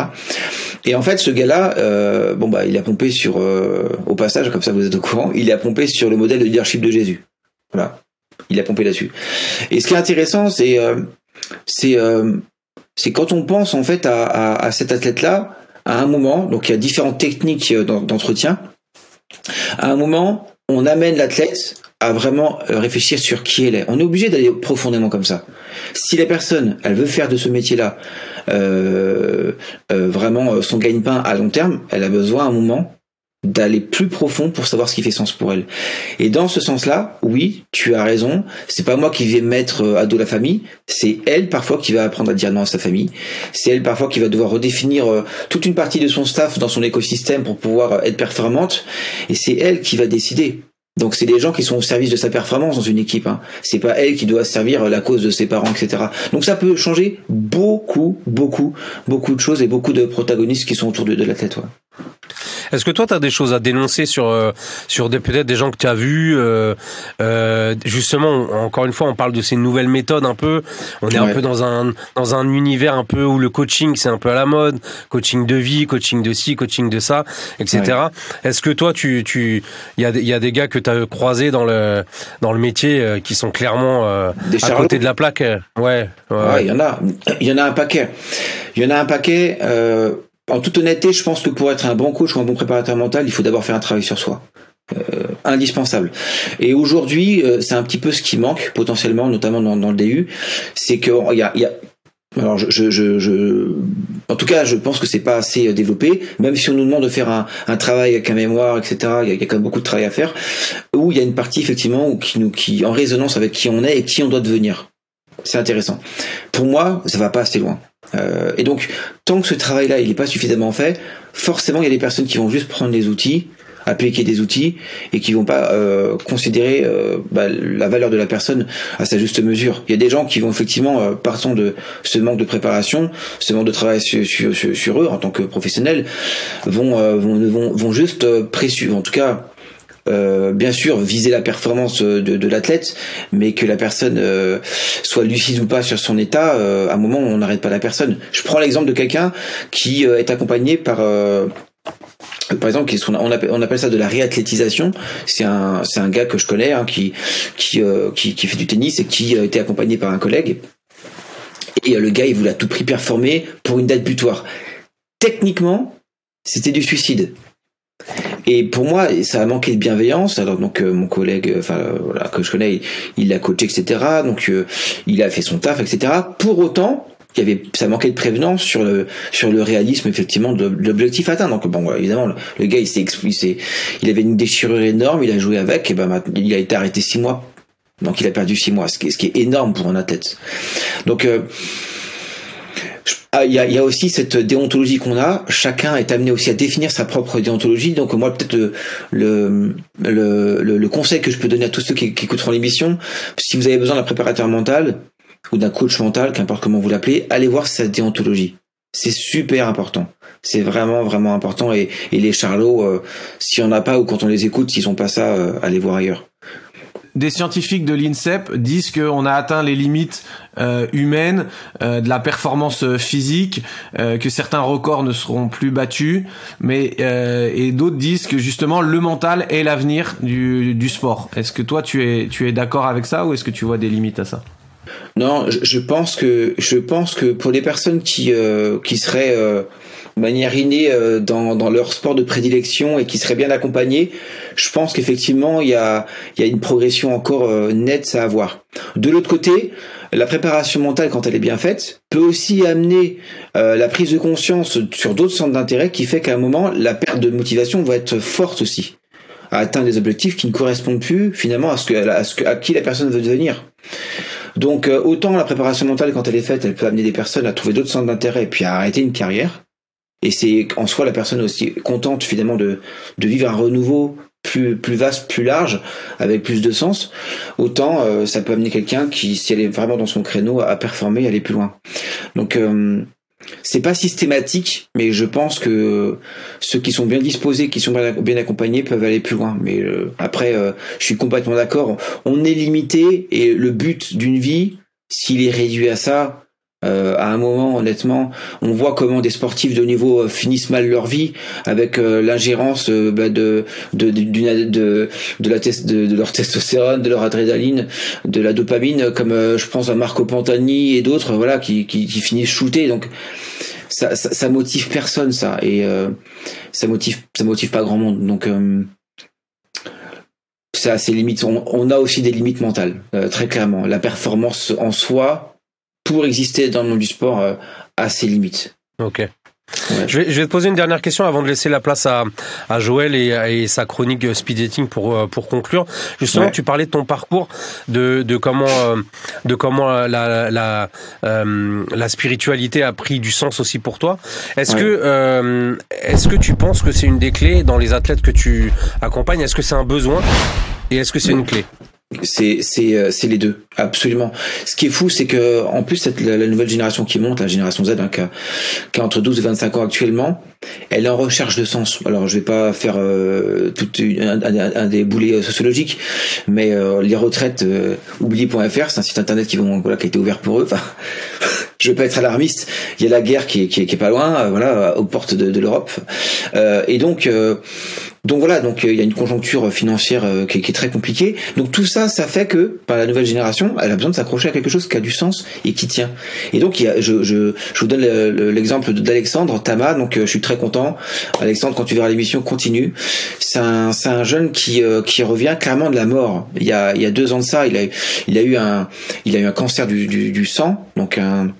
Et en fait, ce gars-là, bon bah, il a pompé sur, au passage, comme ça vous êtes au courant, il a pompé sur le modèle de leadership de Jésus. Voilà, il a pompé là-dessus. Et ce qui est intéressant, c'est c'est c'est quand on pense en fait à, à, cet athlète-là, à un moment, donc il y a différentes techniques euh, d'entretien, à un moment, on amène l'athlète à vraiment euh, réfléchir sur qui elle est. On est obligé d'aller profondément comme ça. Si la personne, elle veut faire de ce métier-là euh, vraiment son gagne-pain à long terme, elle a besoin à un moment d'aller plus profond pour savoir ce qui fait sens pour elle. Et dans ce sens-là, oui, tu as raison. C'est pas moi qui vais mettre euh, à dos la famille. C'est elle parfois qui va apprendre à dire non à sa famille. C'est elle parfois qui va devoir redéfinir euh, toute une partie de son staff dans son écosystème pour pouvoir euh, être performante. Et c'est elle qui va décider. Donc c'est des gens qui sont au service de sa performance dans une équipe. Hein. C'est pas elle qui doit servir la cause de ses parents, etc. Donc ça peut changer beaucoup, beaucoup, beaucoup de choses et beaucoup de protagonistes qui sont autour de, de la tête. Ouais. Est-ce que toi, tu as des choses à dénoncer sur euh, sur des peut-être des gens que tu as vus euh, euh, Justement, encore une fois, on parle de ces nouvelles méthodes un peu. On est un peu dans un dans un univers un peu où le coaching c'est un peu à la mode, coaching de vie, coaching de ci, coaching de ça, etc. Est-ce que toi, tu tu il y a il y a des gars que tu as croisés dans le dans le métier qui sont clairement à côté de la plaque? Ouais. Ouais, il y en a il y en a un paquet. Il y en a un paquet. Euh, en toute honnêteté, je pense que pour être un bon coach ou un bon préparateur mental, il faut d'abord faire un travail sur soi. Euh, indispensable. Et aujourd'hui, euh, c'est un petit peu ce qui manque potentiellement, notamment dans, dans le DU, c'est qu'il y a, y a alors je, je, je, en tout cas, je pense que c'est pas assez développé. Même si on nous demande de faire un, un travail avec un mémoire, etc. Il y, a, il y, a, quand même beaucoup de travail à faire. Où il y a une partie effectivement qui nous, qui en résonance avec qui on est et qui on doit devenir. C'est intéressant. Pour moi, ça va pas assez loin. Euh, et donc, tant que ce travail-là, il n'est pas suffisamment fait, forcément, il y a des personnes qui vont juste prendre les outils, appliquer des outils, et qui vont pas euh, considérer euh, bah, la valeur de la personne à sa juste mesure. Il y a des gens qui vont effectivement, euh, partant de ce manque de préparation, ce manque de travail sur, eux en tant que professionnels, vont, euh, vont, vont, vont juste euh, précieux, en tout cas, euh, bien sûr viser la performance de, de l'athlète, mais que la personne euh, soit lucide ou pas sur son état, euh, à un moment on n'arrête pas la personne. Je prends l'exemple de quelqu'un qui est accompagné par par exemple, on appelle, ça de la réathlétisation. C'est un, c'est un gars que je connais hein, qui, qui, qui, qui, fait du tennis et qui a été accompagné par un collègue. Et le gars, il voulait à tout prix performer pour une date butoir. Techniquement, c'était du suicide. Et pour moi, ça a manqué de bienveillance. Alors donc euh, mon collègue, enfin voilà, que je connais, il l'a coaché, etc. Donc euh, il a fait son taf, etc. Pour autant, il y avait, ça manquait de prévenance sur le sur le réalisme effectivement de, l'objectif atteint. Donc bon, évidemment, le, gars il s'est il, il avait une déchirure énorme, il a joué avec, et ben il a été arrêté six mois. Donc il a perdu six mois, ce qui, est énorme pour un athlète. Donc euh, il y, a, y, a, aussi cette déontologie qu'on a. Chacun est amené aussi à définir sa propre déontologie. Donc moi, peut-être le, le, le, le, conseil que je peux donner à tous ceux qui, écouteront l'émission, si vous avez besoin d'un préparateur mental ou d'un coach mental, qu'importe comment vous l'appelez, allez voir cette déontologie. C'est super important. C'est vraiment vraiment important. Et, et les charlots, euh, si on n'a pas ou quand on les écoute, s'ils sont pas ça, euh, allez voir ailleurs des scientifiques de l'INSEP disent qu'on a atteint les limites euh, humaines euh, de la performance euh, physique, que certains records ne seront plus battus, mais et d'autres disent que justement le mental est l'avenir du, du sport. Est-ce que toi tu es tu es d'accord avec ça ou est-ce que tu vois des limites à ça? Non, je, je, pense que je pense que pour les personnes qui qui seraient manière innée dans, dans leur sport de prédilection et qui seraient bien accompagnés, je pense qu'effectivement, il y a, une progression encore euh, nette à avoir. De l'autre côté, la préparation mentale, quand elle est bien faite, peut aussi amener euh, la prise de conscience sur d'autres centres d'intérêt qui fait qu'à un moment, la perte de motivation va être forte aussi à atteindre des objectifs qui ne correspondent plus finalement à ce que, à, qui la personne veut devenir. Donc euh, autant la préparation mentale quand elle est faite, elle peut amener des personnes à trouver d'autres centres d'intérêt et puis à arrêter une carrière. Et c'est en soi la personne aussi contente finalement de, de vivre un renouveau plus plus vaste, plus large, avec plus de sens, autant euh, ça peut amener quelqu'un qui, si elle est vraiment dans son créneau, à performer, et aller plus loin. Donc euh, c'est pas systématique, mais je pense que ceux qui sont bien disposés, qui sont bien accompagnés, peuvent aller plus loin. Mais euh, après, je suis complètement d'accord. On est limité et le but d'une vie, s'il est réduit à ça, euh, à un moment, honnêtement, on voit comment des sportifs de niveau euh, finissent mal leur vie avec euh, l'ingérence bah, de, de, de, de, de, leur testostérone, de leur adrénaline, de la dopamine, comme je pense à Marco Pantani et d'autres, voilà, qui, qui, qui, finissent shootés. Donc, ça, ça, ça, motive personne, ça, et ça motive, ça motive pas grand monde. Donc, c'est assez limite. On, on, a aussi des limites mentales, très clairement. La performance en soi, pour exister dans le monde du sport euh, à ses limites. Ok. Je, vais, je, vais, te poser une dernière question avant de laisser la place à, à Joël et, et, sa chronique speed dating pour euh, pour conclure. Justement, ouais. tu parlais de ton parcours, de, de comment euh, de comment la la, euh, la spiritualité a pris du sens aussi pour toi. Est-ce ouais. que euh, est-ce que tu penses que c'est une des clés dans les athlètes que tu accompagnes? Est-ce que c'est un besoin? Et est-ce que c'est une clé? C'est c'est euh, c'est les deux absolument. Ce qui est fou c'est que en plus cette la, nouvelle génération qui monte la génération Z hein, qui, a, qui, a, entre 12 et 25 ans actuellement elle est en recherche de sens. Alors je vais pas faire euh, tout un, un, un, des boulets euh, sociologiques mais les retraites euh, c'est un site internet qui vont voilà qui a été ouvert pour eux. Je veux pas être alarmiste. Il y a la guerre qui est qui pas loin voilà aux portes de, de l'Europe. Et donc donc voilà, donc il y a une conjoncture financière qui, qui, est très compliquée. Donc tout ça, ça fait que par la nouvelle génération, elle a besoin de s'accrocher à quelque chose qui a du sens et qui tient. Et donc il y a, je, je, je vous donne l'exemple d'Alexandre Tama. Donc je suis très content. Alexandre, quand tu verras l'émission, continue. C'est un, un jeune qui, qui revient clairement de la mort. Il y a, il y a deux ans de ça, il a, il a eu un, il a eu un cancer du, du, du sang, donc un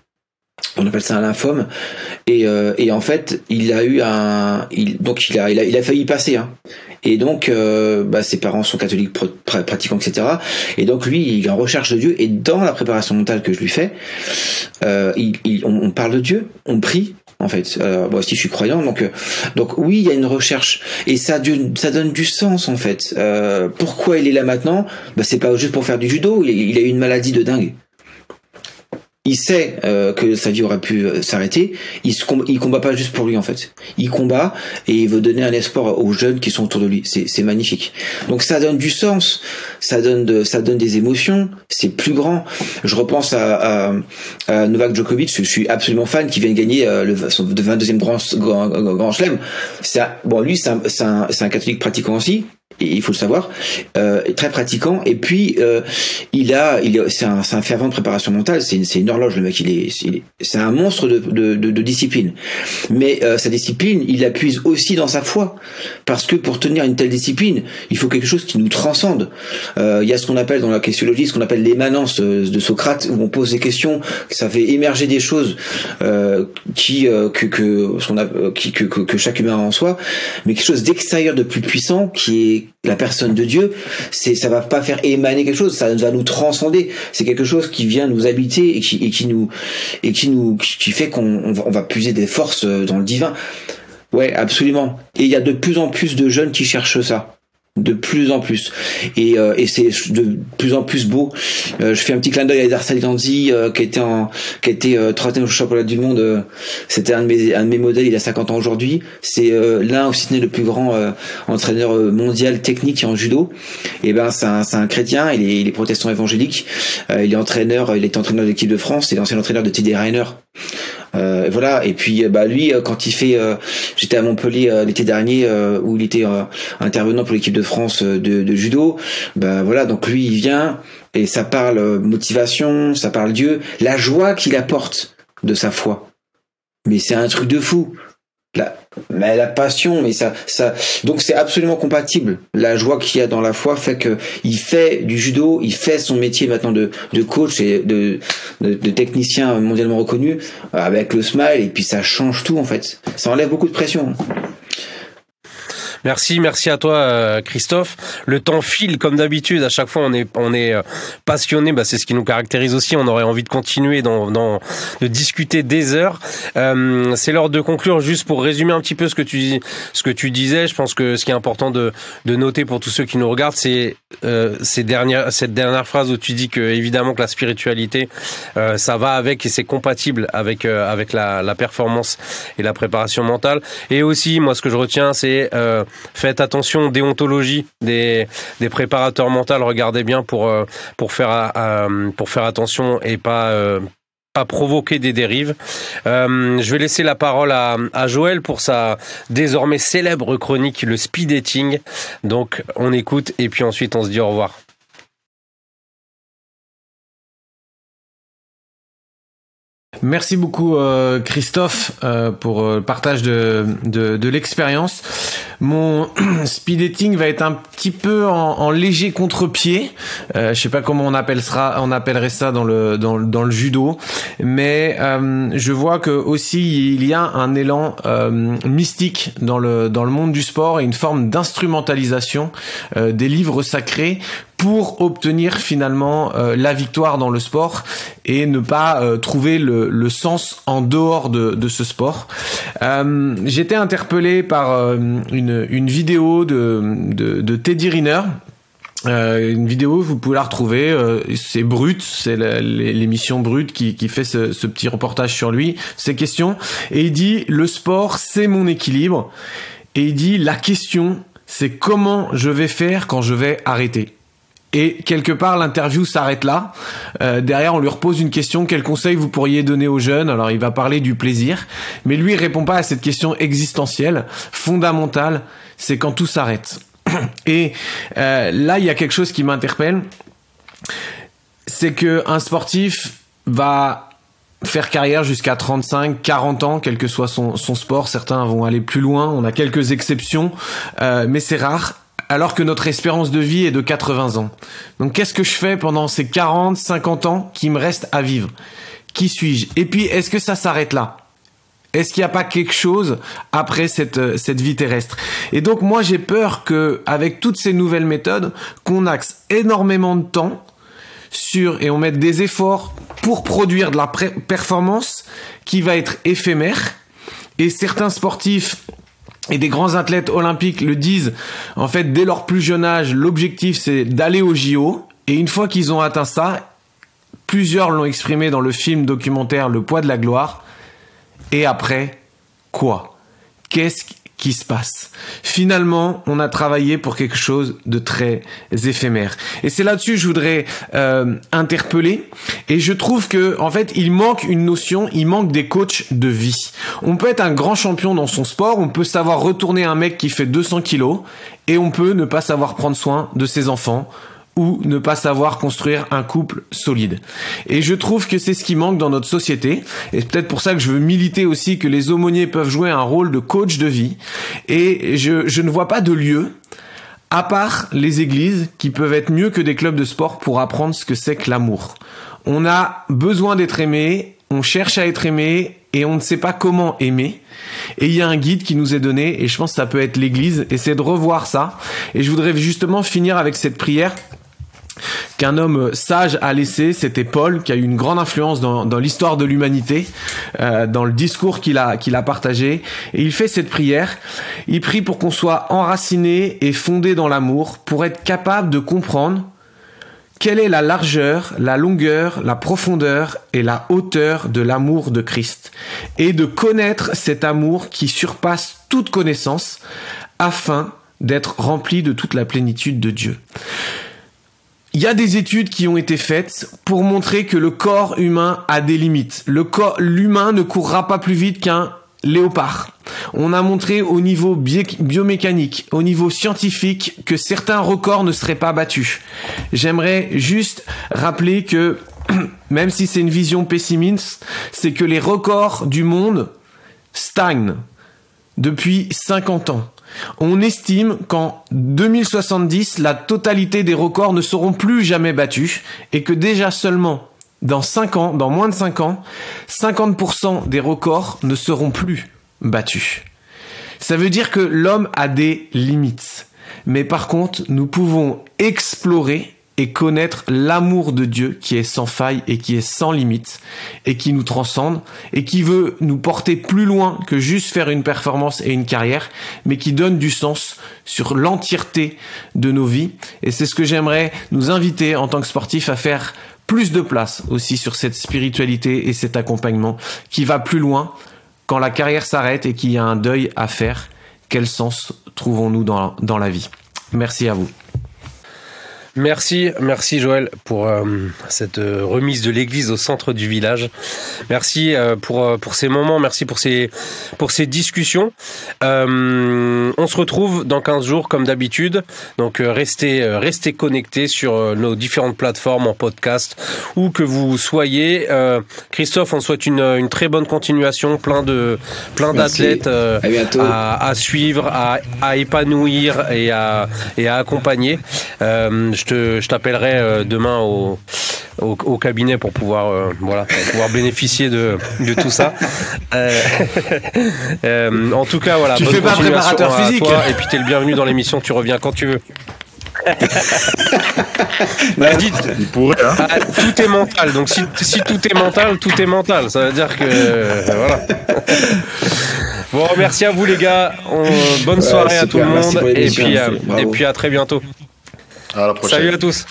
on appelle ça un lymphome et, euh, et en fait il a eu un il, donc il a, il a il a failli passer hein. et donc euh, bah, ses parents sont catholiques pratiquants etc et donc lui il est en recherche de Dieu et dans la préparation mentale que je lui fais euh, il, on, on, parle de Dieu on prie en fait. Euh, moi aussi, je suis croyant, donc euh, donc oui, il y a une recherche et ça, ça donne du sens en fait. Euh, pourquoi il est là maintenant? Bah, c'est pas juste pour faire du judo. Il, il a eu une maladie de dingue il sait euh, que sa vie aurait pu euh, s'arrêter. Il, il combat pas juste pour lui en fait. Il combat et il veut donner un espoir aux jeunes qui sont autour de lui. C'est magnifique. Donc ça donne du sens, ça donne de, ça donne des émotions. C'est plus grand. Je repense à, à, Novak Djokovic. Je suis absolument fan qui vient de gagner euh, le son 22e grand grand, grand chelem. Bon lui c'est un, un, un catholique pratiquant aussi il faut le savoir, euh, très pratiquant. Et puis euh, il a, il c'est un, un, fervent de préparation mentale. C'est une, une horloge le mec. Il est, c'est un monstre de, de, de, de discipline. Mais euh, sa discipline, il la aussi dans sa foi, parce que pour tenir une telle discipline, il faut quelque chose qui nous transcende. Euh, il y a ce qu'on appelle dans la questionologie, ce qu'on appelle l'émanence de Socrate, où on pose des questions, ça fait émerger des choses euh, qui que que, qu'on a, qui, que, que, que chaque humain a en soi, mais quelque chose d'extérieur, de plus puissant, qui est la personne de Dieu, c'est ça va pas faire émaner quelque chose, ça va nous transcender. C'est quelque chose qui vient nous habiter et qui, et qui nous et qui nous qui fait qu'on on va puiser des forces dans le divin. Ouais, absolument. Et il y a de plus en plus de jeunes qui cherchent ça de plus en plus. Et, euh, et c'est de plus en plus beau. Euh, je fais un petit clin d'œil à Darsal Gandhi euh, qui était en qui était troisième au championnat du monde c'était un de mes un de mes modèles il a 50 ans aujourd'hui. C'est l'un aussi n'est le plus grand entraîneur mondial technique en judo. Et ben c'est un, un chrétien il est, il est protestant évangélique. Il est entraîneur il est entraîneur de l'équipe de France c'est l'ancien entraîneur de TD Rainer euh, voilà. Et puis bah lui, euh, quand il fait, euh, j'étais à Montpellier l'été dernier où il était intervenant pour l'équipe de France de, de, judo. Bah voilà. Donc lui, il vient et ça parle motivation, ça parle Dieu, la joie qu'il apporte de sa foi. Mais c'est un truc de fou. Mais la passion, mais ça, ça, donc c'est absolument compatible. La joie qu'il y a dans la foi fait que il fait du judo, il fait son métier maintenant de, de coach et de, de, de technicien mondialement reconnu avec le smile et puis ça change tout en fait. Ça enlève beaucoup de pression. Merci, merci à toi euh, Christophe. Le temps file comme d'habitude. À chaque fois, on est on est euh, passionné. Bah, c'est ce qui nous caractérise aussi. On aurait envie de continuer dans, dans de discuter des heures. Euh, c'est l'heure de conclure. Juste pour résumer un petit peu ce que tu ce que tu disais. Je pense que ce qui est important de de noter pour tous ceux qui nous regardent, c'est euh, ces dernières cette dernière phrase où tu dis que évidemment que la spiritualité ça va avec et c'est compatible avec avec la, la performance et la préparation mentale. Et aussi, moi, ce que je retiens, c'est Faites attention aux déontologies des, des préparateurs mentaux. Regardez bien pour, euh, pour, faire, euh, pour faire attention et pas, euh, pas provoquer des dérives. je vais laisser la parole à, à, Joël pour sa désormais célèbre chronique, le speed dating. Donc on écoute et puis ensuite on se dit au revoir. Merci beaucoup euh, Christophe euh, pour euh, le partage de, de, de l'expérience. Mon speed dating va être un petit peu en, en léger contre-pied. Euh, je sais pas comment on appellera, on appellerait ça dans le dans, dans le judo, mais euh, je vois que aussi il y a un élan mystique dans le dans le monde du sport et une forme d'instrumentalisation des livres sacrés pour obtenir finalement euh, la victoire dans le sport et ne pas euh, trouver le, le, sens en dehors de, de ce sport. Euh, J'étais interpellé par euh, une, une, vidéo de, de, de Teddy Riner. une vidéo, vous pouvez la retrouver, c'est Brut, c'est l'émission Brut qui, qui fait ce, ce, petit reportage sur lui, ces questions, et il dit, le sport, c'est mon équilibre, et il dit, la question, c'est comment je vais faire quand je vais arrêter. Et quelque part, l'interview s'arrête là. Euh, derrière, on lui repose une question quel conseil vous pourriez donner aux jeunes? Alors, il va parler du plaisir, mais lui il répond pas à cette question existentielle, fondamentale. C'est quand tout s'arrête. Et euh, là, il y a quelque chose qui m'interpelle, c'est que un sportif va faire carrière jusqu'à 35, 40 ans, quel que soit son, sport. Certains vont aller plus loin. On a quelques exceptions, euh, mais c'est rare alors que notre espérance de vie est de 80 ans. Donc qu'est-ce que je fais pendant ces 40, 50 ans qui me restent à vivre? Qui suis-je? Et puis, est-ce que ça s'arrête là? Est-ce qu'il n'y a pas quelque chose après cette, euh, cette vie terrestre? Et donc moi j'ai peur que avec toutes ces nouvelles méthodes, qu'on axe énormément de temps sur et on mette des efforts pour produire de la performance qui va être éphémère. Et certains sportifs et des grands athlètes olympiques le disent, en fait, dès leur plus jeune âge, l'objectif c'est d'aller au JO. Et une fois qu'ils ont atteint ça, plusieurs l'ont exprimé dans le film documentaire Le poids de la gloire, et après, quoi? Qu'est-ce qui se passe Finalement, on a travaillé pour quelque chose de très éphémère. Et c'est là-dessus que je voudrais euh, interpeller. Et je trouve que, en fait, il manque une notion, il manque des coachs de vie. On peut être un grand champion dans son sport, on peut savoir retourner un mec qui fait 200 kilos, et on peut ne pas savoir prendre soin de ses enfants ou ne pas savoir construire un couple solide. Et je trouve que c'est ce qui manque dans notre société. Et c'est peut-être pour ça que je veux militer aussi que les aumôniers peuvent jouer un rôle de coach de vie. Et je, je ne vois pas de lieu à part les églises qui peuvent être mieux que des clubs de sport pour apprendre ce que c'est que l'amour. On a besoin d'être aimé, on cherche à être aimé et on ne sait pas comment aimer. Et il y a un guide qui nous est donné et je pense que ça peut être l'église et c'est de revoir ça. Et je voudrais justement finir avec cette prière qu'un homme sage a laissé, c'était Paul, qui a eu une grande influence dans, l'histoire de l'humanité, euh, dans le discours qu'il a, qu'il a partagé. Et il fait cette prière. Il prie pour qu'on soit enraciné et fondé dans l'amour, pour être capable de comprendre quelle est la largeur, la longueur, la profondeur et la hauteur de l'amour de Christ, et de connaître cet amour qui surpasse toute connaissance, afin d'être rempli de toute la plénitude de Dieu. Il y a des études qui ont été faites pour montrer que le corps humain a des limites. Le corps, l'humain ne courra pas plus vite qu'un léopard. On a montré au niveau biomécanique, au niveau scientifique, que certains records ne seraient pas battus. J'aimerais juste rappeler que, même si c'est une vision pessimiste, c'est que les records du monde stagnent depuis 50 ans. On estime qu'en 2070, la totalité des records ne seront plus jamais battus et que déjà seulement dans 5 ans, dans moins de 5 ans, 50% des records ne seront plus battus. Ça veut dire que l'homme a des limites. Mais par contre, nous pouvons explorer et connaître l'amour de Dieu qui est sans faille et qui est sans limite et qui nous transcende et qui veut nous porter plus loin que juste faire une performance et une carrière, mais qui donne du sens sur l'entièreté de nos vies. Et c'est ce que j'aimerais nous inviter en tant que sportif à faire plus de place aussi sur cette spiritualité et cet accompagnement qui va plus loin quand la carrière s'arrête et qu'il y a un deuil à faire. Quel sens trouvons-nous dans, dans la vie? Merci à vous. Merci, merci Joël pour euh, cette euh, remise de l'église au centre du village. Merci euh, pour pour ces moments, merci pour ces pour ces discussions. on se retrouve dans 15 jours comme d'habitude. Donc restez restez connectés sur nos différentes plateformes en podcast où que vous soyez. Christophe, on souhaite une, une très bonne continuation, plein de plein d'athlètes à, à, suivre, à, à épanouir et à et à accompagner. je je t'appellerai euh, demain au, au, cabinet pour pouvoir, euh, voilà, pouvoir bénéficier de, de tout ça. Euh, en tout cas, voilà. Tu fais pas préparateur physique. et puis t'es le bienvenu dans l'émission. Tu reviens quand tu veux. Il pourrait, hein. ah, tout est mental. Donc si, si, tout est mental, tout est mental. Ça veut dire que voilà. Bon, merci à vous les gars. bonne soirée à tout le monde et puis, et puis à très bientôt. À la prochaine. Salut à tous.